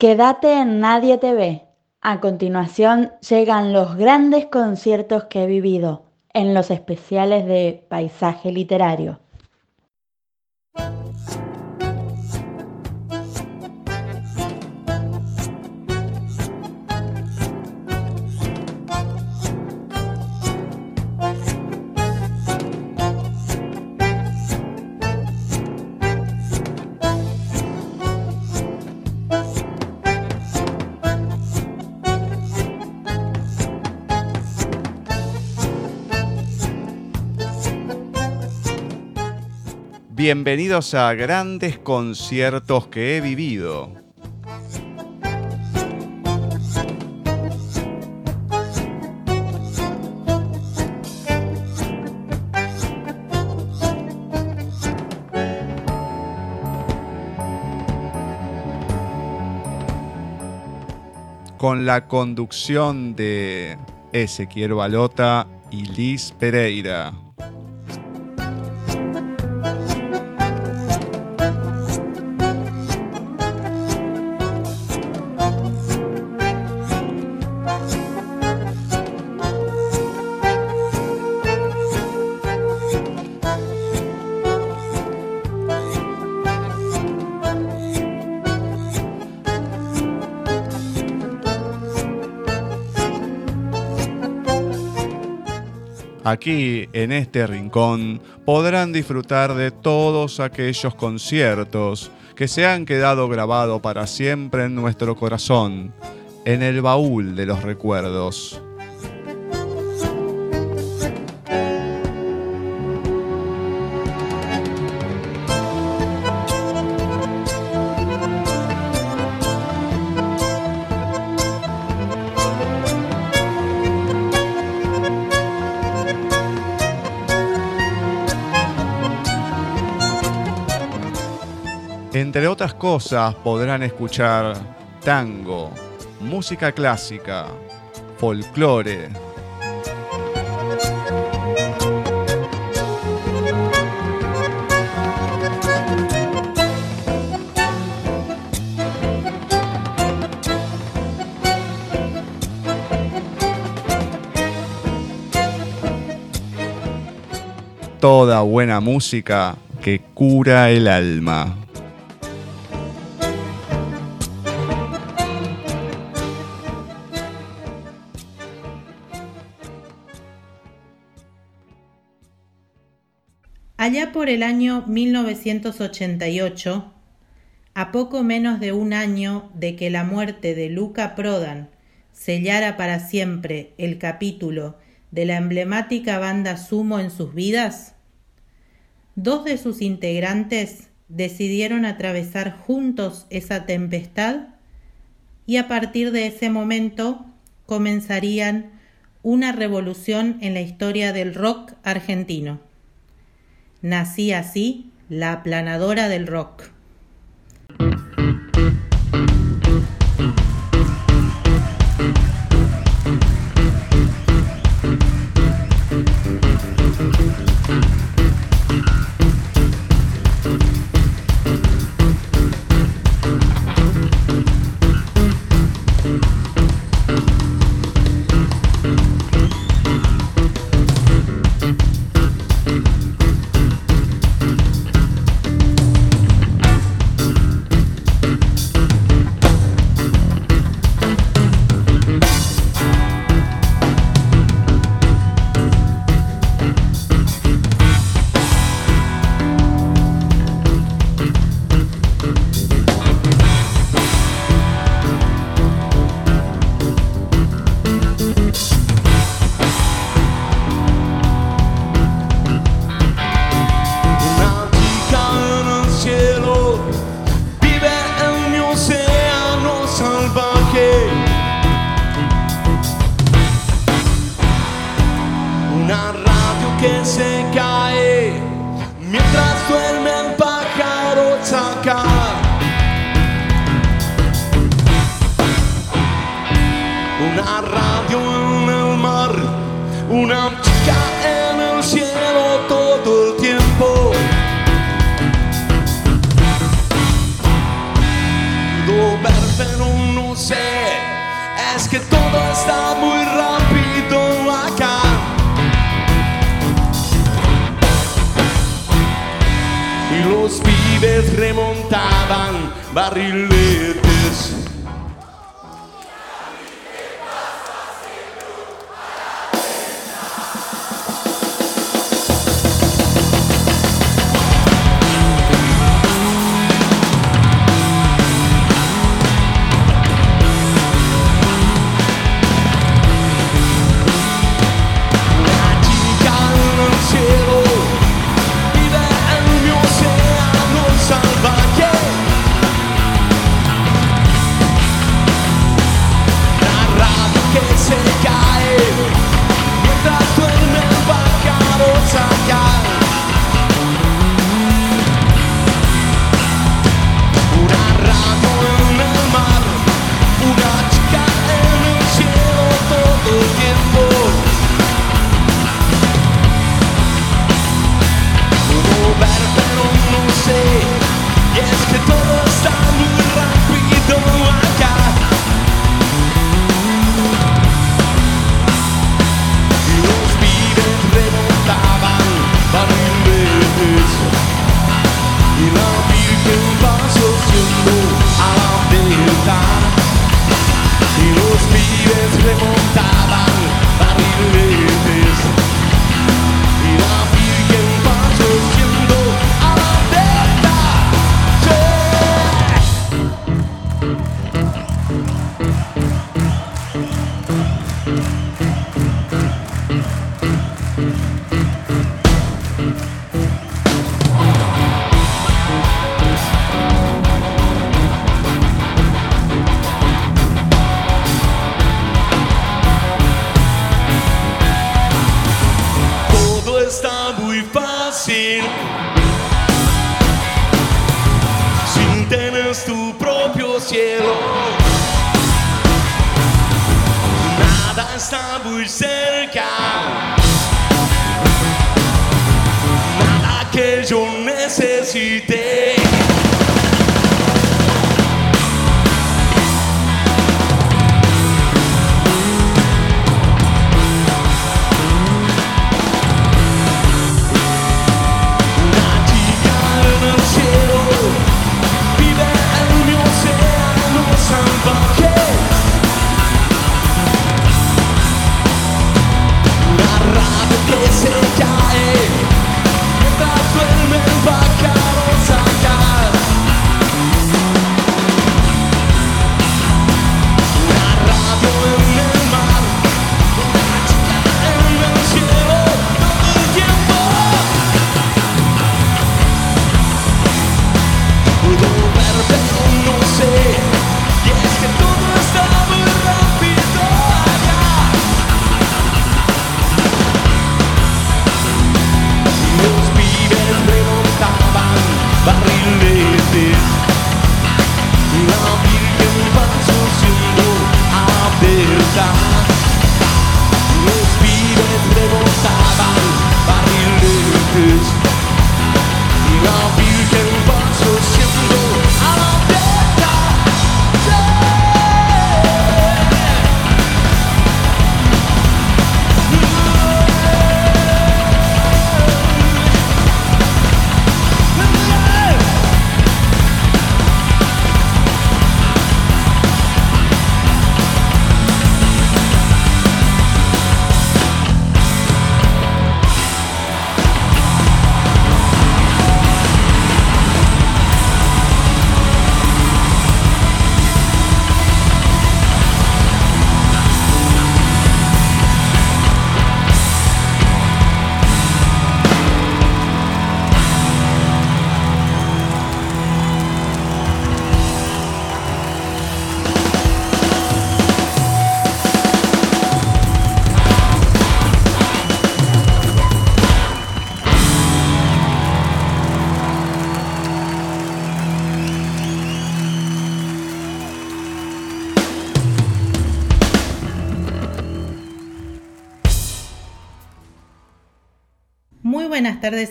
Quédate en Nadie te ve. A continuación llegan los grandes conciertos que he vivido en los especiales de Paisaje Literario. Bienvenidos a grandes conciertos que he vivido. Con la conducción de Ezequiel Balota y Liz Pereira. Aquí, en este rincón, podrán disfrutar de todos aquellos conciertos que se han quedado grabados para siempre en nuestro corazón, en el baúl de los recuerdos. Entre otras cosas podrán escuchar tango, música clásica, folclore. Toda buena música que cura el alma. Por el año 1988, a poco menos de un año de que la muerte de Luca Prodan sellara para siempre el capítulo de la emblemática banda Sumo en sus vidas, dos de sus integrantes decidieron atravesar juntos esa tempestad y a partir de ese momento comenzarían una revolución en la historia del rock argentino. Nací así, la aplanadora del rock.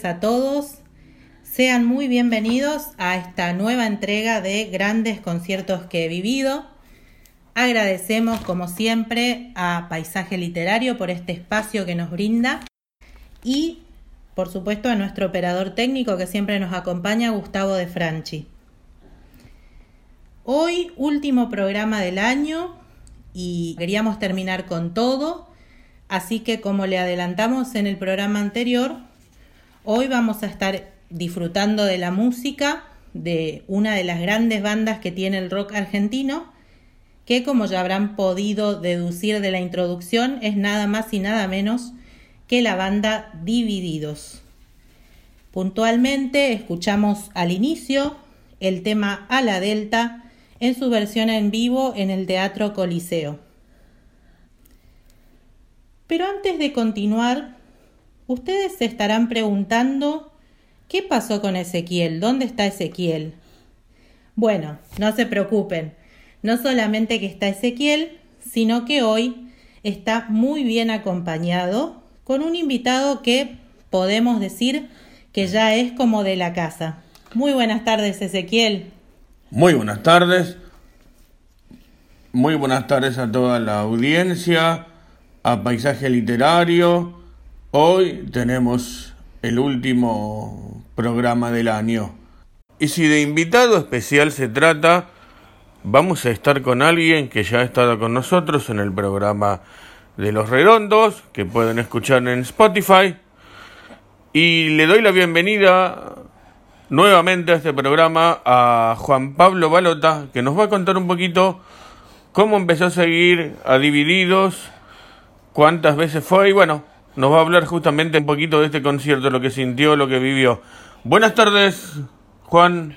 A todos. Sean muy bienvenidos a esta nueva entrega de grandes conciertos que he vivido. Agradecemos, como siempre, a Paisaje Literario por este espacio que nos brinda y, por supuesto, a nuestro operador técnico que siempre nos acompaña, Gustavo de Franchi. Hoy, último programa del año y queríamos terminar con todo, así que como le adelantamos en el programa anterior, hoy vamos a estar disfrutando de la música de una de las grandes bandas que tiene el rock argentino, que como ya habrán podido deducir de la introducción es nada más y nada menos que la banda Divididos. Puntualmente escuchamos al inicio el tema A la Delta en su versión en vivo en el Teatro Coliseo. Pero antes de continuar, ustedes se estarán preguntando ¿qué pasó con Ezequiel? ¿Dónde está Ezequiel? Bueno, no se preocupen, no solamente que está Ezequiel, sino que hoy está muy bien acompañado con un invitado que podemos decir que ya es como de la casa. Muy buenas tardes, Ezequiel. Muy buenas tardes. Muy buenas tardes a toda la audiencia, a Paisaje Literario. Hoy tenemos el último programa del año. Y si de invitado especial se trata, vamos a estar con alguien que ya ha estado con nosotros en el programa de Los Redondos, que pueden escuchar en Spotify. Y le doy la bienvenida nuevamente a este programa a Juan Pablo Balota, que nos va a contar un poquito cómo empezó a seguir a Divididos, cuántas veces fue y bueno, nos va a hablar justamente un poquito de este concierto, lo que sintió, lo que vivió. Buenas tardes, Juan.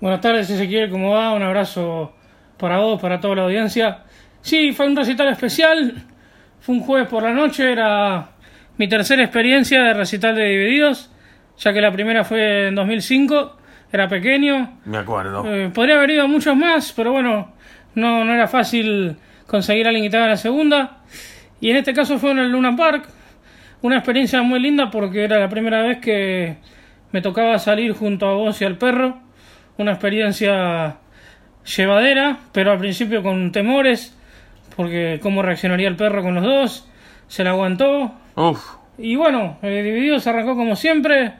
Buenas tardes, Ezequiel, ¿cómo va? Un abrazo para vos, para toda la audiencia. Sí, fue un recital especial. Fue un jueves por la noche, era mi tercera experiencia de recital de Divididos, ya que la primera fue en 2005, era pequeño. Me acuerdo. Eh, podría haber ido a muchos más, pero bueno, no, no era fácil conseguir a alguien que haga la segunda. Y en este caso fue en el Luna Park, una experiencia muy linda porque era la primera vez que me tocaba salir junto a vos y al perro. Una experiencia llevadera, pero al principio con temores, porque cómo reaccionaría el perro con los dos. Se la aguantó. Uf, Y bueno, eh, Divididos arrancó como siempre,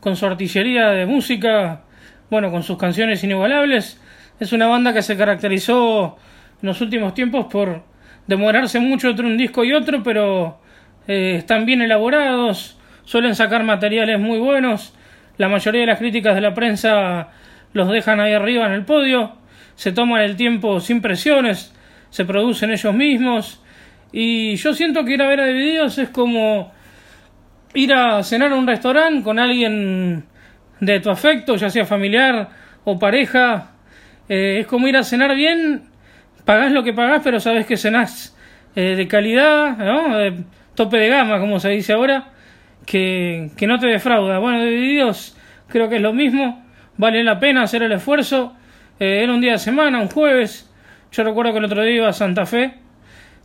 con su artillería de música, bueno, con sus canciones inigualables. Es una banda que se caracterizó en los últimos tiempos por demorarse mucho entre un disco y otro, pero eh, están bien elaborados, suelen sacar materiales muy buenos. La mayoría de las críticas de la prensa los dejan ahí arriba en el podio, se toman el tiempo sin presiones, se producen ellos mismos. Y yo siento que ir a ver a Divididos es como ir a cenar a un restaurante con alguien de tu afecto, ya sea familiar o pareja. Eh, es como ir a cenar bien, pagás lo que pagás, pero sabes que cenás eh, de calidad, ¿no? Tope de gama, como se dice ahora, que, que no te defrauda. Bueno, Divididos creo que es lo mismo, vale la pena hacer el esfuerzo. Eh, era un día de semana, un jueves. Yo recuerdo que el otro día iba a Santa Fe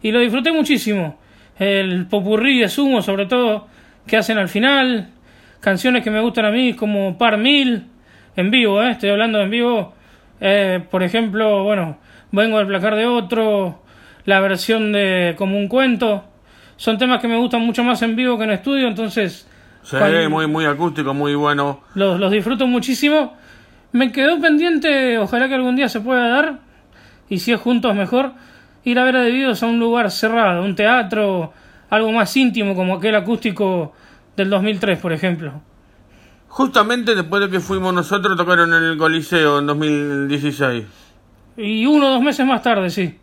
y lo disfruté muchísimo. El popurrí de sumo, sobre todo, que hacen al final. Canciones que me gustan a mí, como Par Mil, en vivo, ¿eh? estoy hablando en vivo. Eh, por ejemplo, bueno, Vengo del placar de otro, la versión de Como un cuento. Son temas que me gustan mucho más en vivo que en estudio, entonces ve muy, muy acústico, muy bueno. los, los disfruto muchísimo. Me quedó pendiente, ojalá que algún día se pueda dar, y si es juntos mejor, ir a ver a Debidos a un lugar cerrado, un teatro, algo más íntimo como aquel acústico del 2003, por ejemplo. Justamente después de que fuimos nosotros, tocaron en el Coliseo en 2016. Y uno o dos meses más tarde, sí.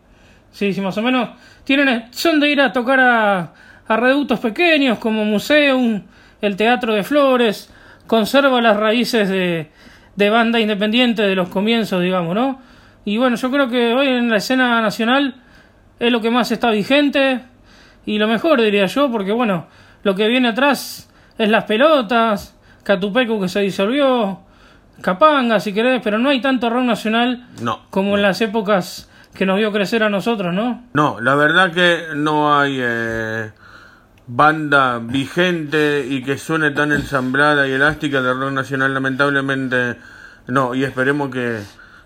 Sí, sí, más o menos. Tienen, son de ir a tocar a, a reductos pequeños como Museum, el Teatro de Flores. Conserva las raíces de, de banda independiente de los comienzos, digamos, ¿no? Y bueno, yo creo que hoy en la escena nacional es lo que más está vigente y lo mejor, diría yo, porque bueno, lo que viene atrás es las pelotas, Catupecu que se disolvió, Capanga, si querés, pero no hay tanto rock nacional No. como en las épocas que nos vio crecer a nosotros, ¿no? No, la verdad que no hay eh, banda vigente y que suene tan ensamblada y elástica de rock nacional, lamentablemente no, y esperemos que...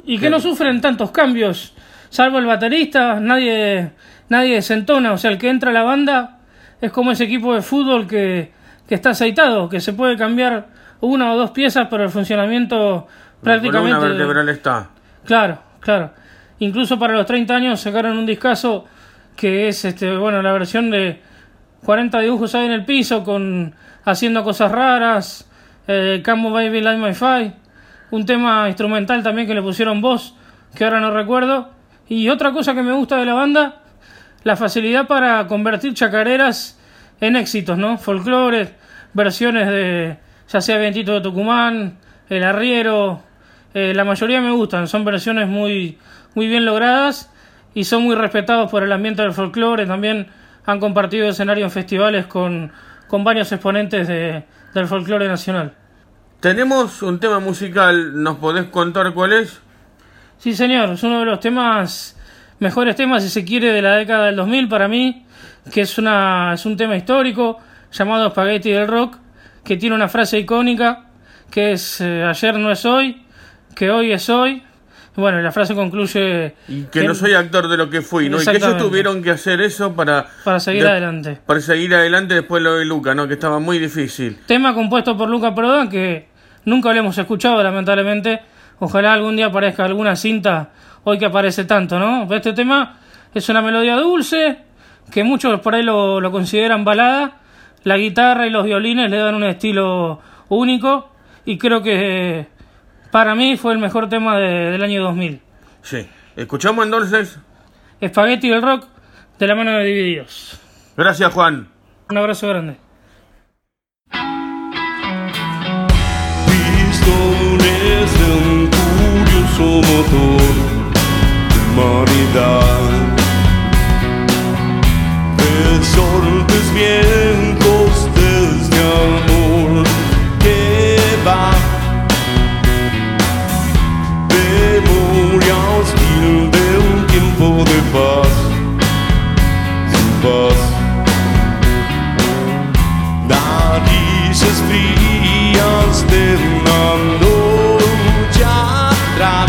Y que no sufren tantos cambios. salvo el baterista, nadie, nadie desentona. O sea, el que entra a la banda es como ese equipo de fútbol que, que está aceitado, que se puede cambiar una o dos piezas, pero el funcionamiento prácticamente. La columna vertebral está. Claro, claro. Incluso para los 30 años sacaron un discazo que es este, bueno, la versión de 40 dibujos ahí en el piso con haciendo cosas raras, eh, Baby Like My Fire, un tema instrumental también que le pusieron voz, que ahora no recuerdo. Y otra cosa que me gusta de la banda, la facilidad para convertir chacareras en éxitos, ¿no? Folclore, versiones de ya sea Vientito de Tucumán, El Arriero, eh, la mayoría me gustan, son versiones muy, muy bien logradas y son muy respetados por el ambiente del folclore. También han compartido escenario en festivales con, con varios exponentes de, del folclore nacional. Tenemos un tema musical, ¿nos podés contar cuál es? Sí, señor, es uno de los temas, mejores temas, si se quiere, de la década del 2000 para mí, que es, una, es un tema histórico llamado Spaghetti del Rock, que tiene una frase icónica, que es eh, ayer no es hoy, que hoy es hoy. Bueno, la frase concluye... Y que, no soy actor de lo que fui, ¿no? Y que ellos tuvieron que hacer eso para... Para seguir de- adelante. Para seguir adelante después lo de Luca, ¿no? Que estaba muy difícil. Tema compuesto por Luca Prodan que nunca lo hemos escuchado, lamentablemente. Ojalá algún día aparezca alguna cinta hoy que aparece tanto, ¿no? Este tema es una melodía dulce, que muchos por ahí lo, lo consideran balada. La guitarra y los violines le dan un estilo único y creo que para mí fue el mejor tema de- del año 2000. Sí. Escuchamos entonces. Spaghetti del rock de la mano de Divididos. Gracias, Juan. Un abrazo grande. Pistones de un curioso motor de humanidad. Resortes vientos atrás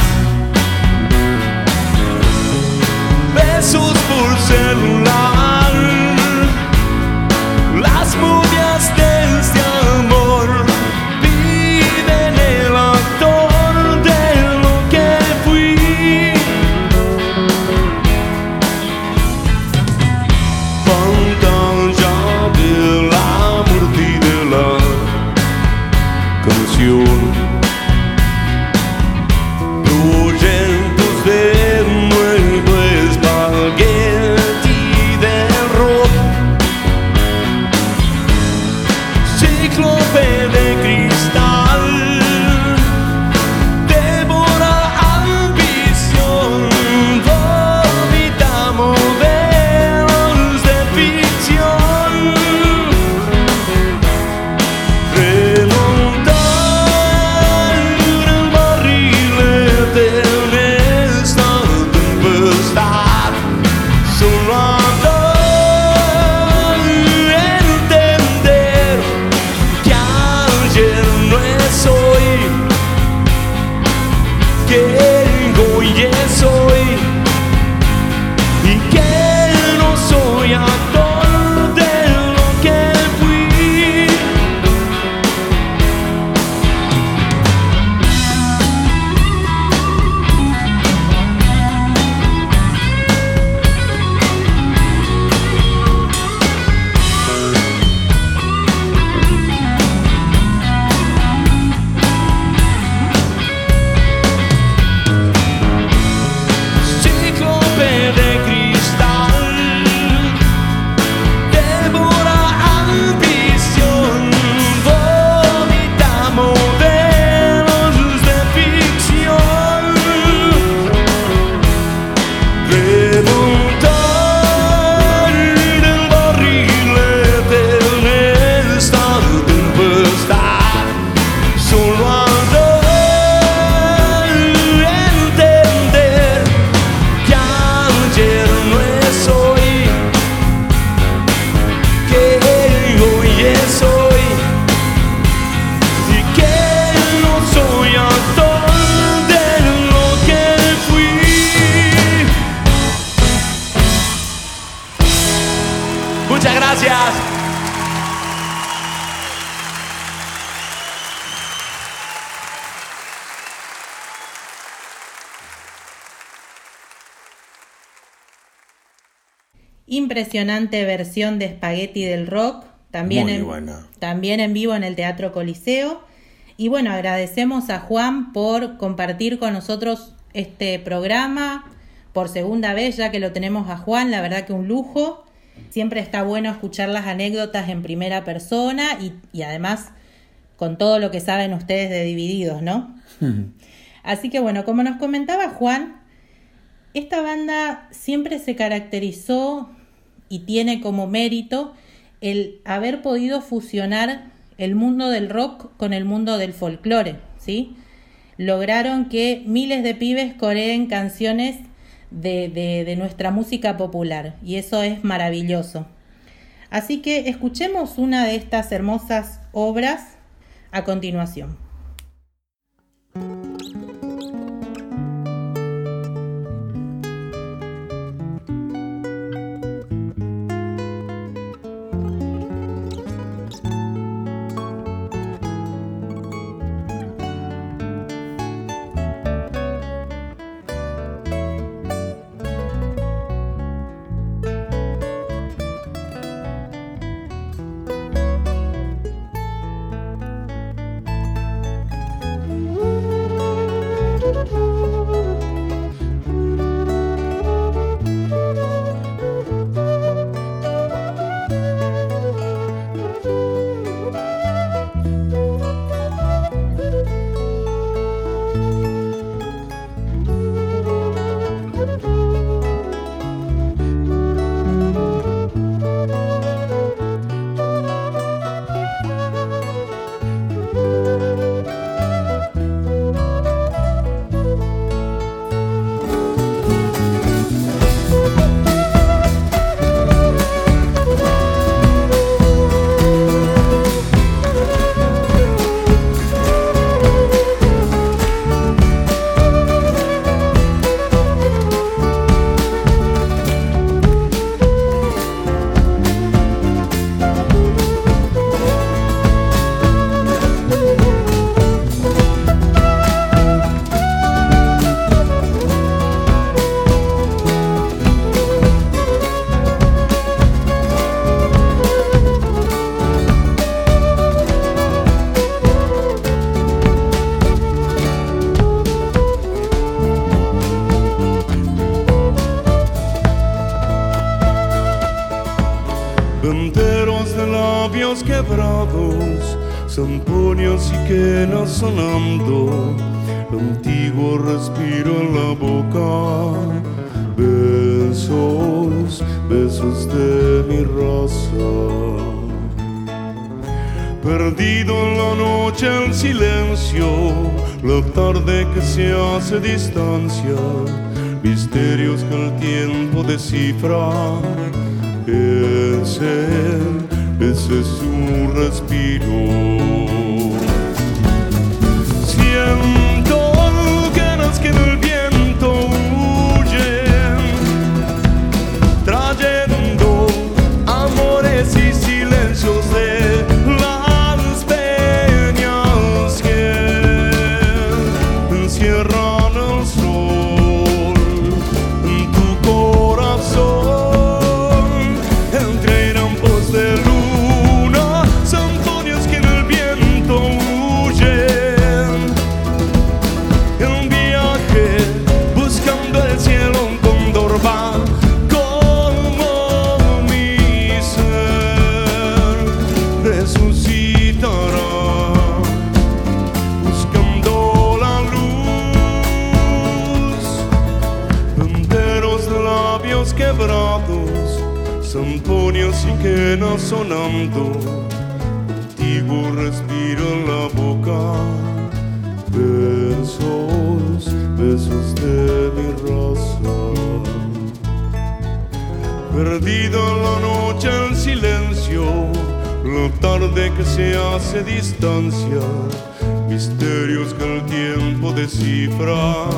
Versión de Spaghetti del Rock, también, Muy en, también en vivo en el Teatro Coliseo. Y bueno, agradecemos a Juan por compartir con nosotros este programa por segunda vez, ya que lo tenemos a Juan, la verdad que un lujo. Siempre está bueno escuchar las anécdotas en primera persona y, y además con todo lo que saben ustedes de Divididos, ¿no? Así que bueno, como nos comentaba Juan, esta banda siempre se caracterizó y tiene como mérito el haber podido fusionar el mundo del rock con el mundo del folclore, ¿sí? Lograron que miles de pibes coreen canciones de, de, de nuestra música popular y eso es maravilloso. Así que escuchemos una de estas hermosas obras a continuación. Quebrados, zampoños y quenas sonando, antiguo respiro en la boca, besos, besos de mi raza. Perdido en la noche el silencio, la tarde que se hace distancia, misterios que el tiempo descifra. Ese, ese es su respiro. Sonando, antiguo respiro en la boca, besos, besos de mi raza. Perdido en la noche en silencio, la tarde que se hace distancia, misterios que el tiempo descifra.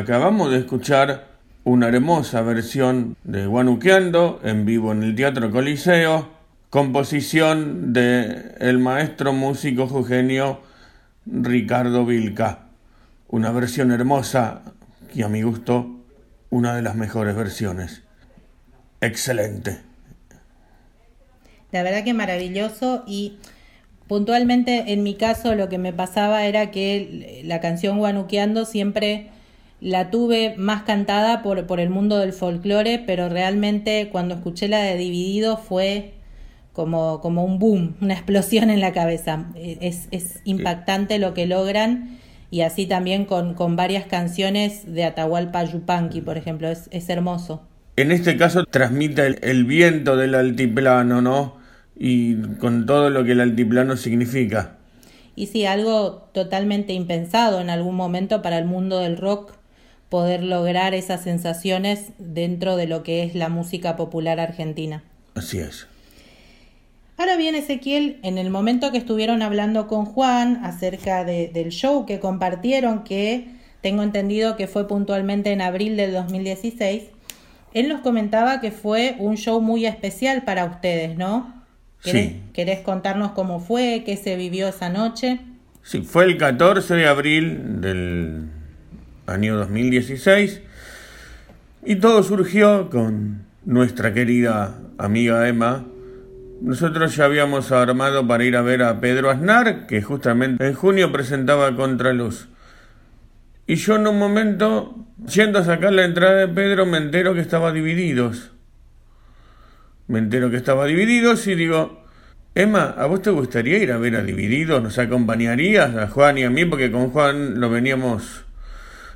Acabamos de escuchar una hermosa versión de Guanuqueando en vivo en el Teatro Coliseo, composición de el maestro músico jujeño Ricardo Vilca. Una versión hermosa y a mi gusto una de las mejores versiones. Excelente. La verdad que maravilloso y puntualmente en mi caso lo que me pasaba era que la canción Guanuqueando siempre la tuve más cantada por, por el mundo del folclore, pero realmente cuando escuché la de Dividido fue como, como un boom, una explosión en la cabeza. Es, es impactante lo que logran y así también con, con varias canciones de Atahualpa Yupanqui, por ejemplo, es, es hermoso. En este caso transmite el, el viento del altiplano, ¿no? Y con todo lo que el altiplano significa. Y sí, algo totalmente impensado en algún momento para el mundo del rock poder lograr esas sensaciones dentro de lo que es la música popular argentina. Así es. Ahora bien, Ezequiel, en el momento que estuvieron hablando con Juan acerca de, del show que compartieron, que tengo entendido que fue puntualmente en abril del 2016, él nos comentaba que fue un show muy especial para ustedes, ¿no? ¿Querés, Sí. ¿Querés contarnos cómo fue, qué se vivió esa noche? Sí, fue el 14 de abril del año 2016 y todo surgió con nuestra querida amiga Emma. Nosotros ya habíamos armado para ir a ver a Pedro Aznar, que justamente en junio presentaba Contraluz. Y yo en un momento, yendo a sacar la entrada de Pedro, me entero que estaba divididos. Me entero que estaba divididos y digo, Emma, ¿a vos te gustaría ir a ver a Divididos? ¿Nos acompañarías a Juan y a mí? Porque con Juan lo veníamos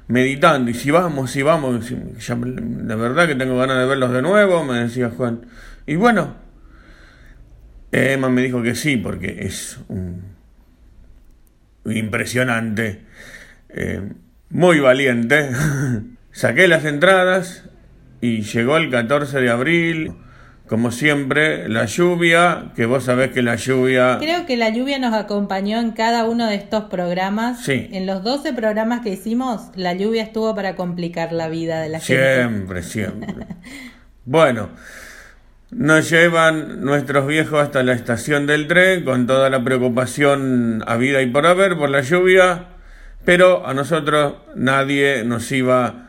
meditando. Y si vamos, si vamos, ya, la verdad que tengo ganas de verlos de nuevo, me decía Juan. Y bueno, Emma me dijo que sí, porque es un impresionante, eh, muy valiente. Saqué las entradas y llegó el 14 de abril. Como siempre, la lluvia, que vos sabés que la lluvia... Creo que la lluvia nos acompañó en cada uno de estos programas. Sí. En los 12 programas que hicimos, la lluvia estuvo para complicar la vida de la gente. Siempre, siempre. Bueno, nos llevan nuestros viejos hasta la estación del tren con toda la preocupación a vida y por haber por la lluvia, pero a nosotros nadie nos iba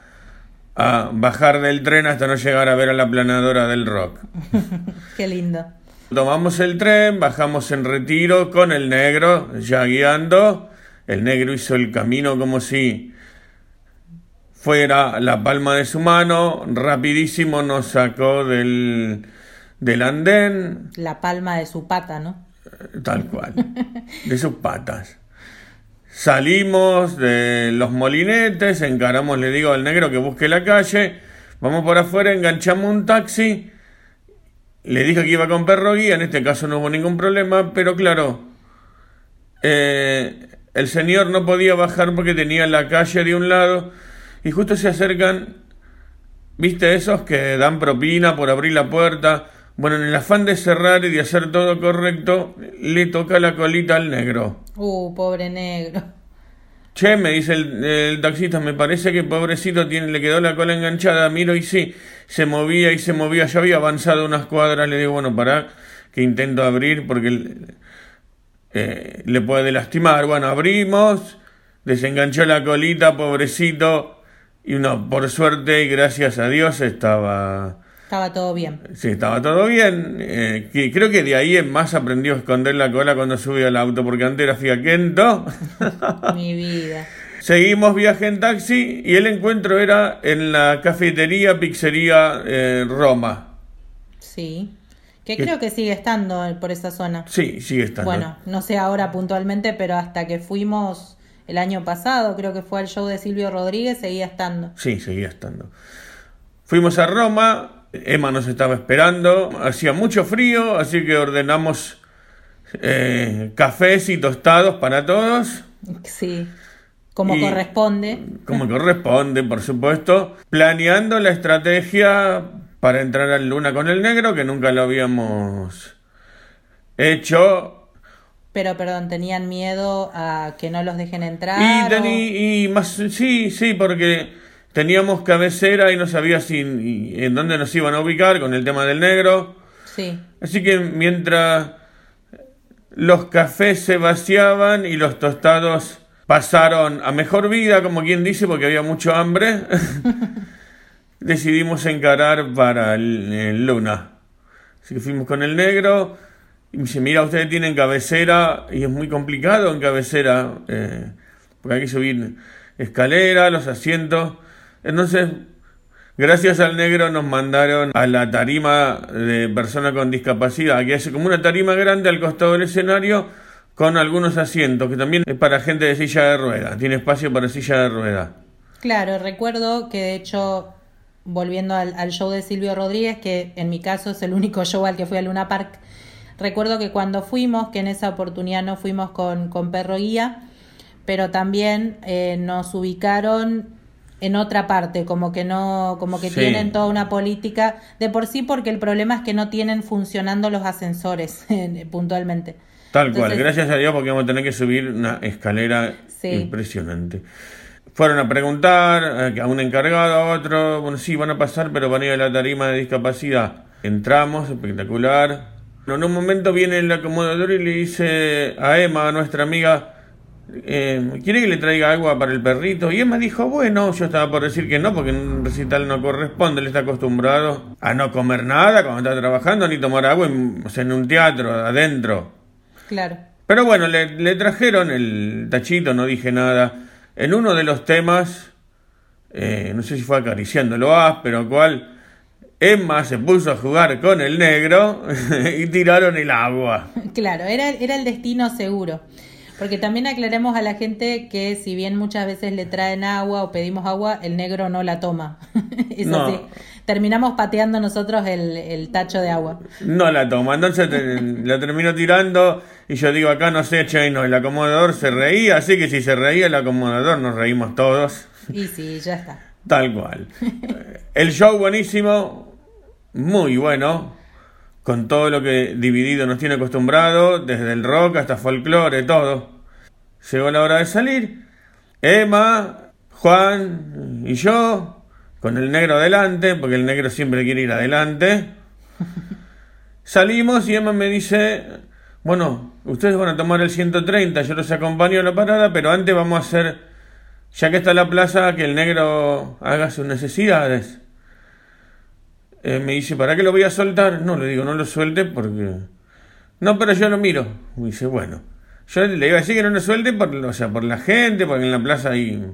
a bajar del tren hasta no llegar a ver a la planadora del rock. Qué lindo. Tomamos el tren, bajamos en retiro con el negro ya guiando. El negro hizo el camino como si fuera la palma de su mano. Rapidísimo nos sacó del, del andén, La palma de su pata, ¿no? tal cual, de sus patas. Salimos de los molinetes, encaramos, le digo al negro que busque la calle, vamos por afuera, enganchamos un taxi, le dije que iba con perro guía, en este caso no hubo ningún problema, pero claro, eh, el señor no podía bajar porque tenía la calle de un lado y justo se acercan, viste esos que dan propina por abrir la puerta. Bueno, en el afán de cerrar y de hacer todo correcto, le toca la colita al negro. Uh, pobre negro. Che, me dice el, el taxista, me parece que pobrecito tiene, le quedó la cola enganchada. Miro y sí, se movía y se movía. Ya había avanzado unas cuadras. Le digo, bueno, para que intento abrir porque eh, le puede lastimar. Bueno, abrimos, desenganchó la colita, pobrecito. Y no, por suerte y gracias a Dios estaba. Estaba todo bien. Sí, estaba todo bien. Eh, que creo que de ahí en más aprendió a esconder la cola cuando subía al auto, porque antes era fiaquento. Mi vida. Seguimos viaje en taxi y el encuentro era en la cafetería Pizzería eh, Roma. Sí. Que ¿Qué? creo que sigue estando por esa zona. Sí, sigue estando. Bueno, no sé ahora puntualmente, pero hasta que fuimos el año pasado, creo que fue al show de Silvio Rodríguez, seguía estando. Sí, seguía estando. Fuimos a Roma, Emma nos estaba esperando, hacía mucho frío, así que ordenamos eh, cafés y tostados para todos. Sí. Como Y- corresponde. como corresponde, por supuesto, planeando la estrategia para entrar al Luna con el negro, que nunca lo habíamos hecho. Pero, perdón, tenían miedo a que no los dejen entrar. Y, o- y más, sí, sí, porque teníamos cabecera y no sabía si y en dónde nos iban a ubicar con el tema del negro. Sí, Así que mientras los cafés se vaciaban y los tostados pasaron a mejor vida, como quien dice, porque había mucho hambre, decidimos encarar para el, el Luna. Así que fuimos con el negro y me dice, mira, ustedes tienen cabecera y es muy complicado en cabecera, eh, porque hay que subir escalera, los asientos. Entonces, gracias al negro nos mandaron a la tarima de persona con discapacidad, que es como una tarima grande al costado del escenario con algunos asientos, que también es para gente de silla de ruedas, tiene espacio para silla de ruedas. claro, recuerdo que de hecho, volviendo al, show de Silvio Rodríguez, que en mi caso es el único show al que fui a Luna Park, recuerdo que cuando fuimos, que en esa oportunidad no fuimos con, con Perro Guía, pero también eh, nos ubicaron en otra parte, como que no, como que Sí. tienen toda una política de por sí, porque el problema es que no tienen funcionando los ascensores puntualmente. Tal cual, gracias a Dios porque vamos a tener que subir una escalera Sí. impresionante. Fueron a preguntar eh, a un encargado, a otro, bueno, sí, van a pasar, pero van a ir a la tarima de discapacidad. Entramos, espectacular. En un momento viene el acomodador y le dice a Emma, a nuestra amiga, eh, ¿quiere que le traiga agua para el perrito? Y Emma dijo, bueno, yo estaba por decir que no, porque en un recital no corresponde, él está acostumbrado a no comer nada cuando está trabajando, ni tomar agua en, o sea, en un teatro, adentro. Claro. Pero bueno, le, le trajeron el tachito, no dije nada. En uno de los temas, eh, no sé si fue acariciándolo a, pero cual, Emma se puso a jugar con el negro y tiraron el agua. Claro, era, era el destino seguro. Porque también aclaremos a la gente que si bien muchas veces le traen agua o pedimos agua, el negro no la toma. Es No. así. Terminamos pateando nosotros el, el tacho de agua. No la toma, entonces te- la terminó tirando y yo digo acá no sé, che, no, el acomodador se reía, así que si se reía el acomodador nos reímos todos. Y sí, ya está. Tal cual. El show buenísimo, muy bueno, con todo lo que Dividido nos tiene acostumbrado, desde el rock hasta folclore, todo. Llegó la hora de salir. Emma, Juan y yo, con el negro adelante, porque el negro siempre quiere ir adelante. Salimos y Emma me dice, bueno, ustedes van a tomar el 130, yo los acompaño a la parada, pero antes vamos a hacer, ya que está la plaza, que el negro haga sus necesidades. Eh, me dice, ¿para qué lo voy a soltar? No, le digo, no lo suelte porque... No, pero yo lo miro. Me dice, bueno. Yo le iba a decir que no lo suelte por, o sea, por la gente, porque en la plaza hay,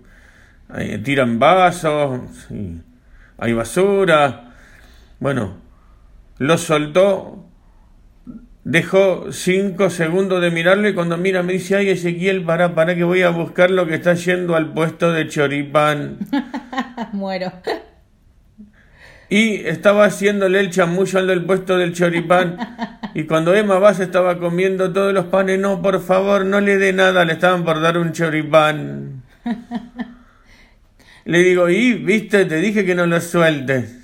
hay- tiran vasos, y hay basura. Bueno, lo soltó, dejó cinco segundos de mirarlo y cuando mira me dice, ay Ezequiel, para, para que voy a buscar lo que está yendo al puesto de choripán. Muero. Y estaba haciéndole el chamullo al del puesto del choripán. Y cuando Emma Vaz estaba comiendo todos los panes, no, por favor, no le dé nada, le estaban por dar un choripán. Le digo, y, viste, te dije que no lo sueltes.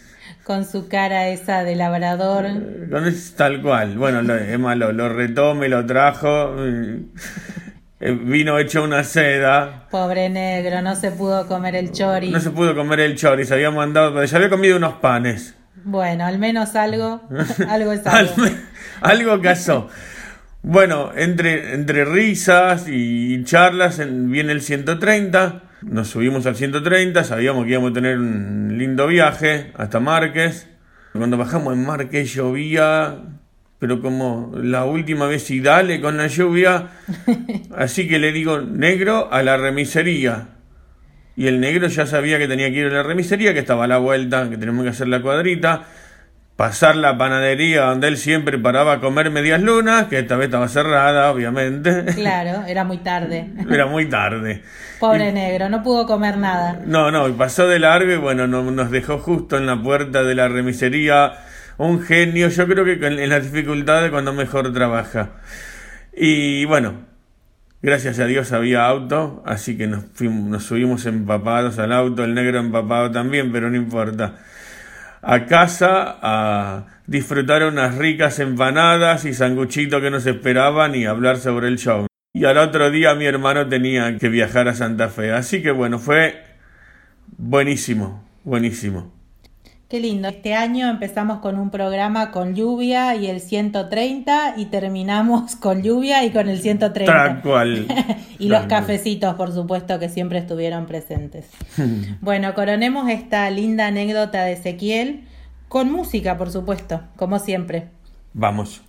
Con su cara esa de labrador. Es tal cual. Bueno, Emma lo, lo retó, me lo trajo. Eh, Vino hecho una seda. Pobre negro, no se pudo comer el chori. No se pudo comer el chori, se había mandado, ya había comido unos panes. Bueno, al menos algo, algo es algo. Algo, algo casó. Bueno, entre, entre risas y charlas en- viene el 130. Nos subimos al 130, sabíamos que íbamos a tener un lindo viaje hasta Márquez. Cuando bajamos en Márquez llovía, pero como la última vez y dale con la lluvia. Así que le digo, negro, a la remisería. Y el negro ya sabía que tenía que ir a la remisería, que estaba a la vuelta, que tenemos que hacer la cuadrita. Pasar la panadería donde él siempre paraba a comer medias lunas, que esta vez estaba cerrada, obviamente. Claro, era muy tarde. Era muy tarde. Pobre negro, no pudo comer nada. No, no, y pasó de largo y bueno, no- nos dejó justo en la puerta de la remisería un genio. Yo creo que en las dificultades cuando mejor trabaja. Y bueno, gracias a Dios había auto, así que nos, fuimos, nos subimos empapados al auto, el negro empapado también, pero no importa. A casa, a disfrutar unas ricas empanadas y sanguchitos que nos esperaban y hablar sobre el show. Y al otro día mi hermano tenía que viajar a Santa Fe. Así que bueno, fue buenísimo, buenísimo. Qué lindo. Este año empezamos con un programa con lluvia y el 130 y terminamos con lluvia y con el 130. Tal cual. y los cafecitos, por supuesto, que siempre estuvieron presentes. bueno, coronemos esta linda anécdota de Ezequiel con música, por supuesto, como siempre. Vamos.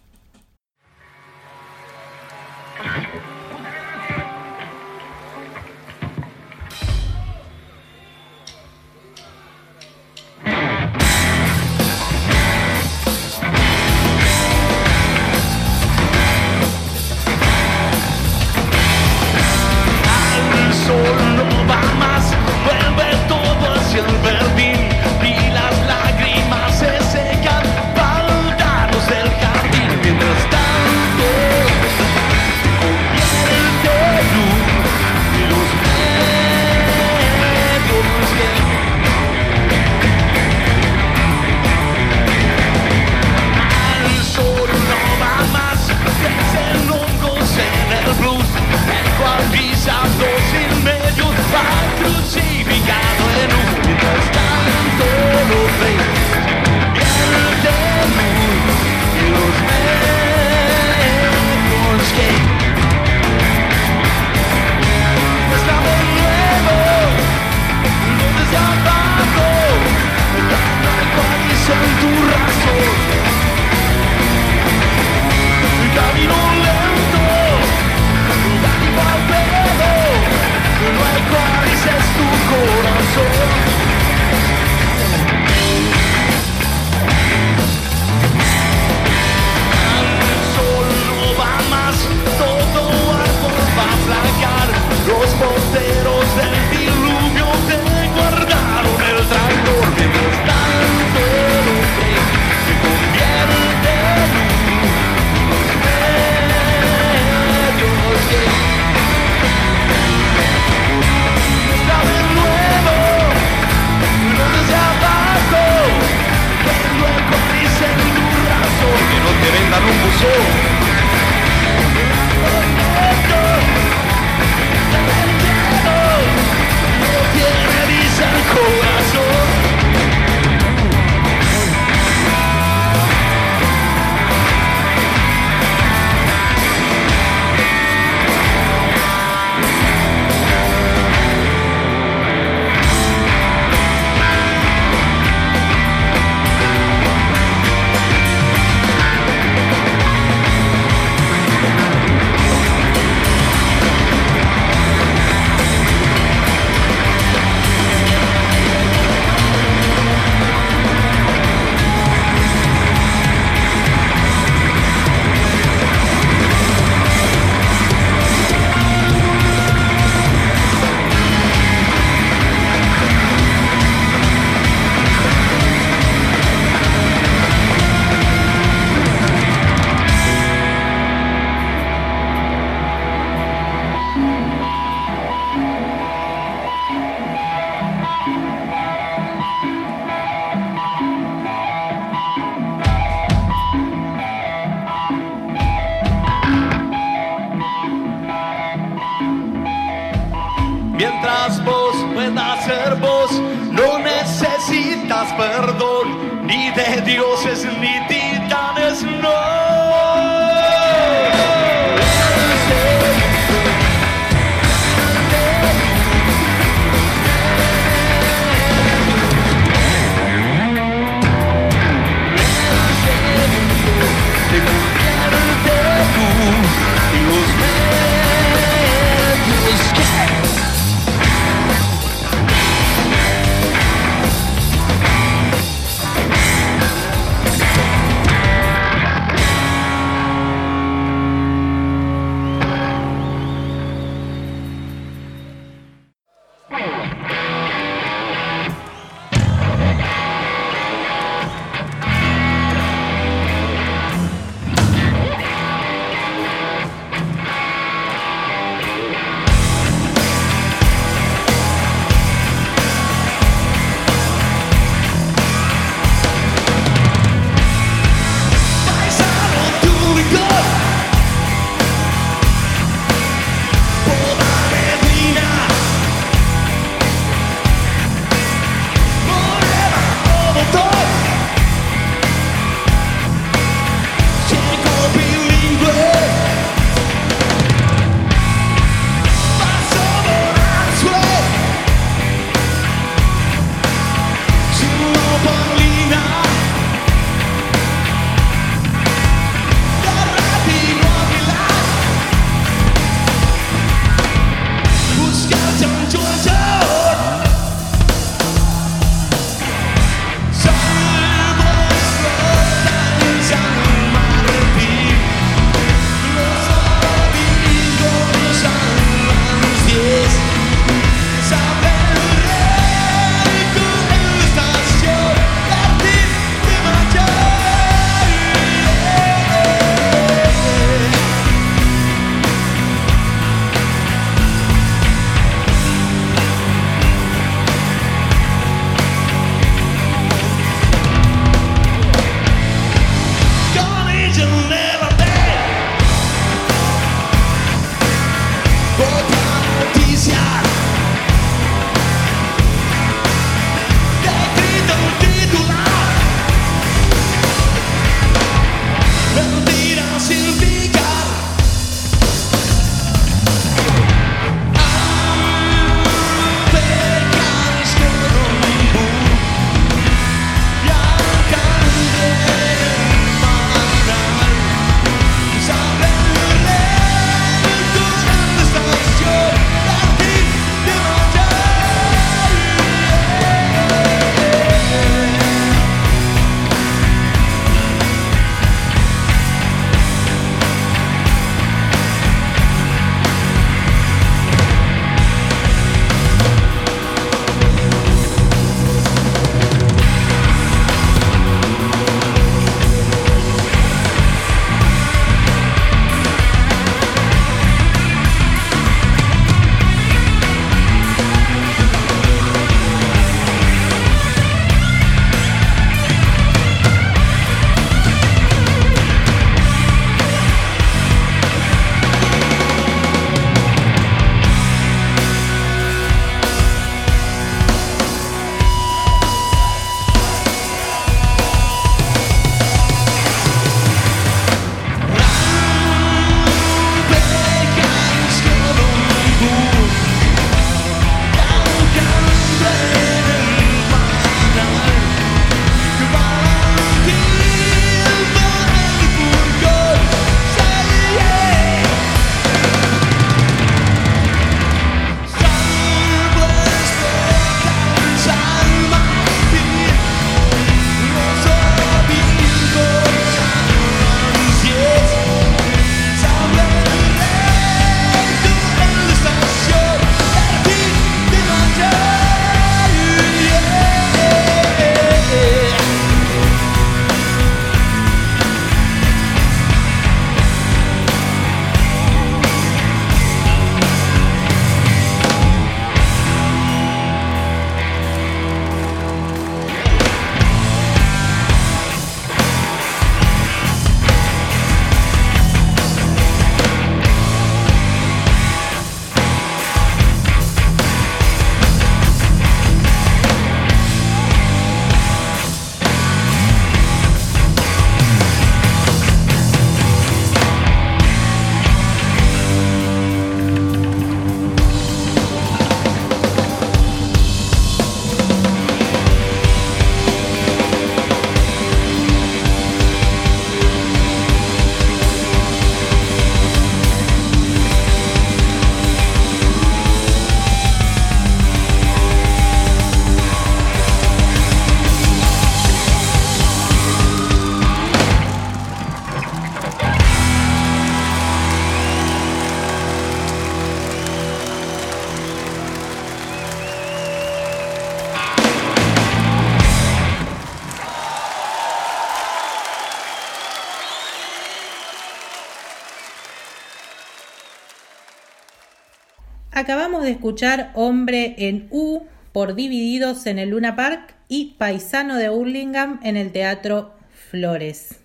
Acabamos de escuchar Hombre en U por Divididos en el Luna Park y Paisano de Hurlingham en el Teatro Flores.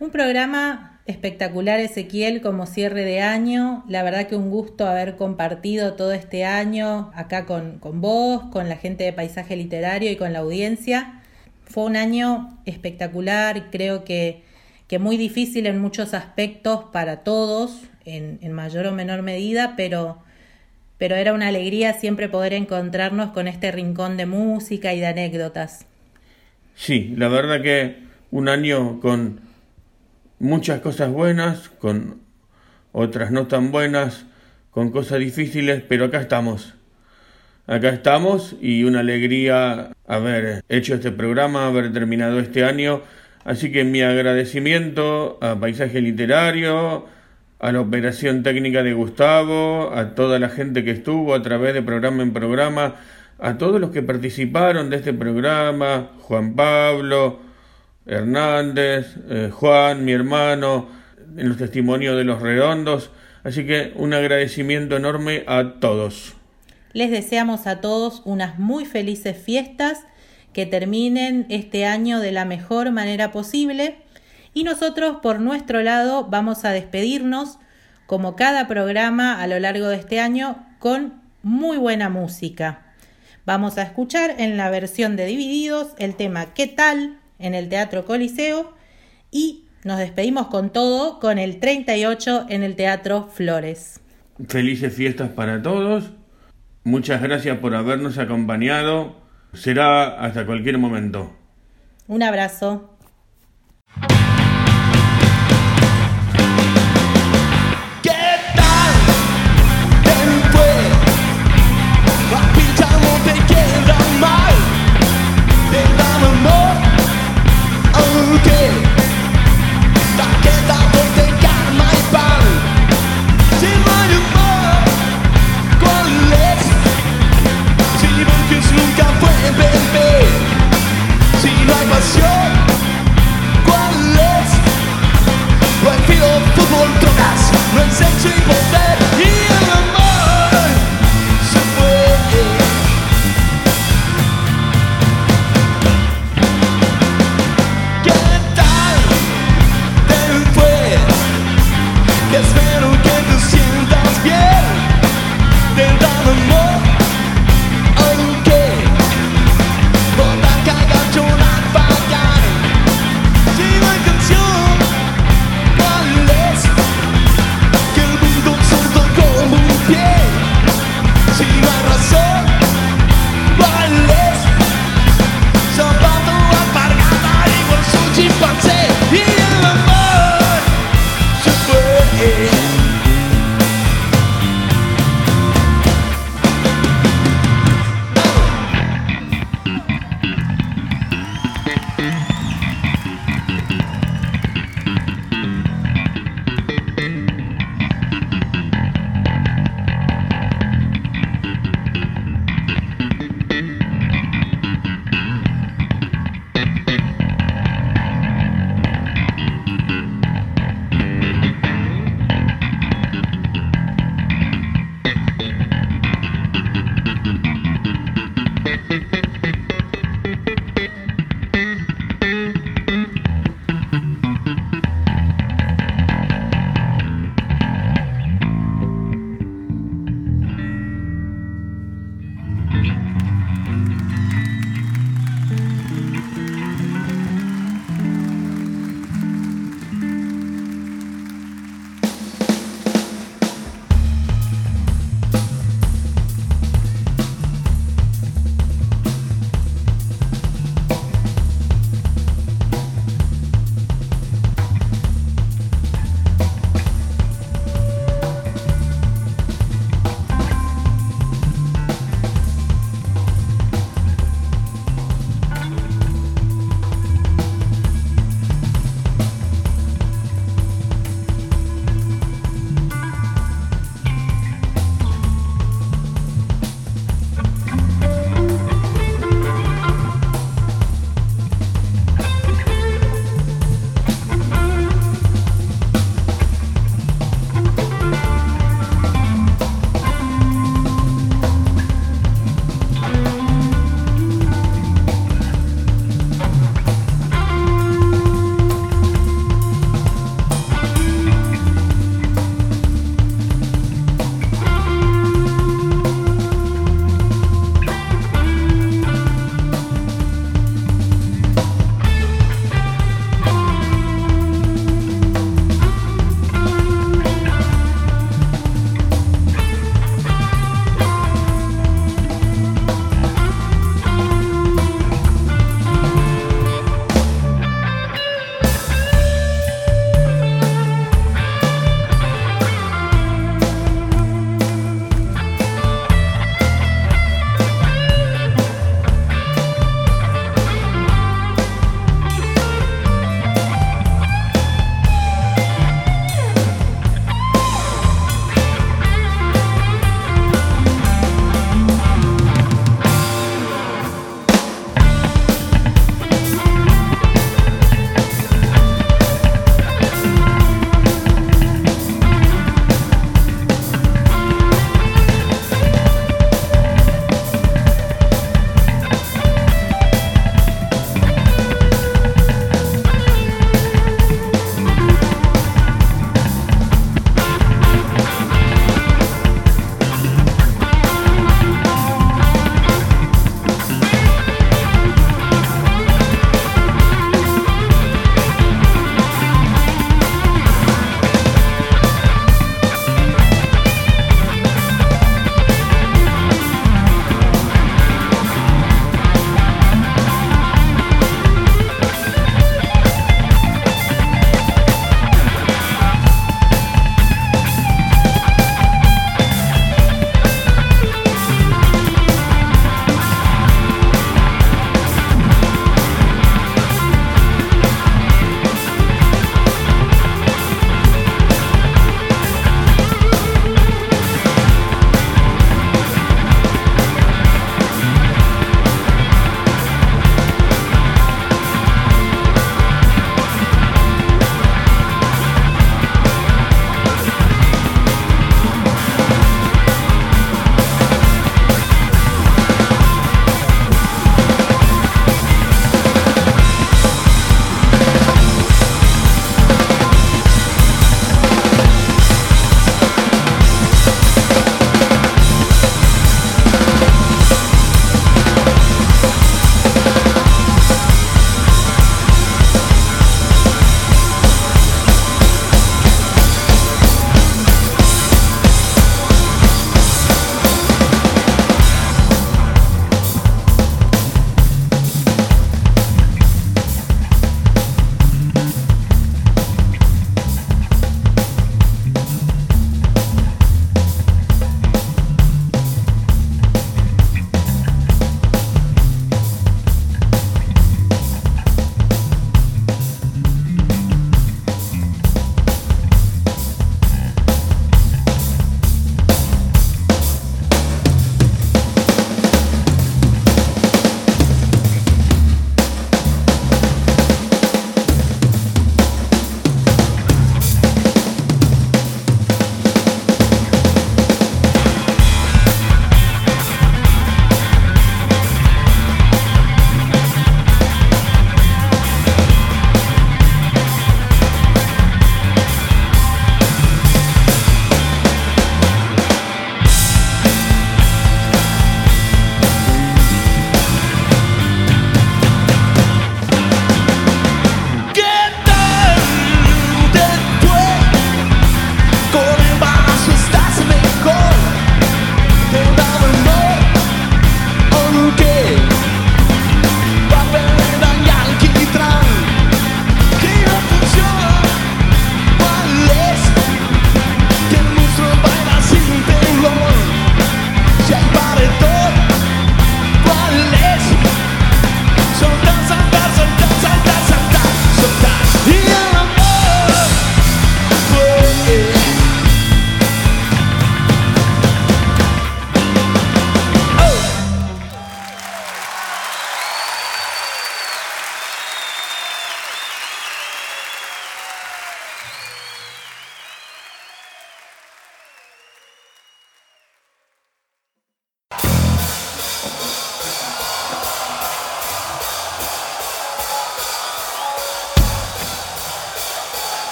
Un programa espectacular, Ezequiel, como cierre de año. La verdad que un gusto haber compartido todo este año acá con, con vos, con la gente de Paisaje Literario y con la audiencia. Fue un año espectacular, creo que, que muy difícil en muchos aspectos para todos, en, en mayor o menor medida, pero pero era una alegría siempre poder encontrarnos con este rincón de música y de anécdotas. Sí, la verdad que un año con muchas cosas buenas, con otras no tan buenas, con cosas difíciles, pero acá estamos. Acá estamos y una alegría haber hecho este programa, haber terminado este año. Así que mi agradecimiento a Paisaje Literario, a la operación técnica de Gustavo, a toda la gente que estuvo a través de programa en programa, a todos los que participaron de este programa, Juan Pablo, Hernández, eh, Juan, mi hermano, en los testimonios de los redondos. Así que un agradecimiento enorme a todos. Les deseamos a todos unas muy felices fiestas, que terminen este año de la mejor manera posible y nosotros por nuestro lado vamos a despedirnos como cada programa a lo largo de este año con muy buena música. Vamos a escuchar en la versión de Divididos el tema ¿Qué tal? en el Teatro Coliseo y nos despedimos con todo con el 38 en el Teatro Flores. Felices fiestas para todos. Muchas gracias por habernos acompañado. Será hasta cualquier momento. Un abrazo.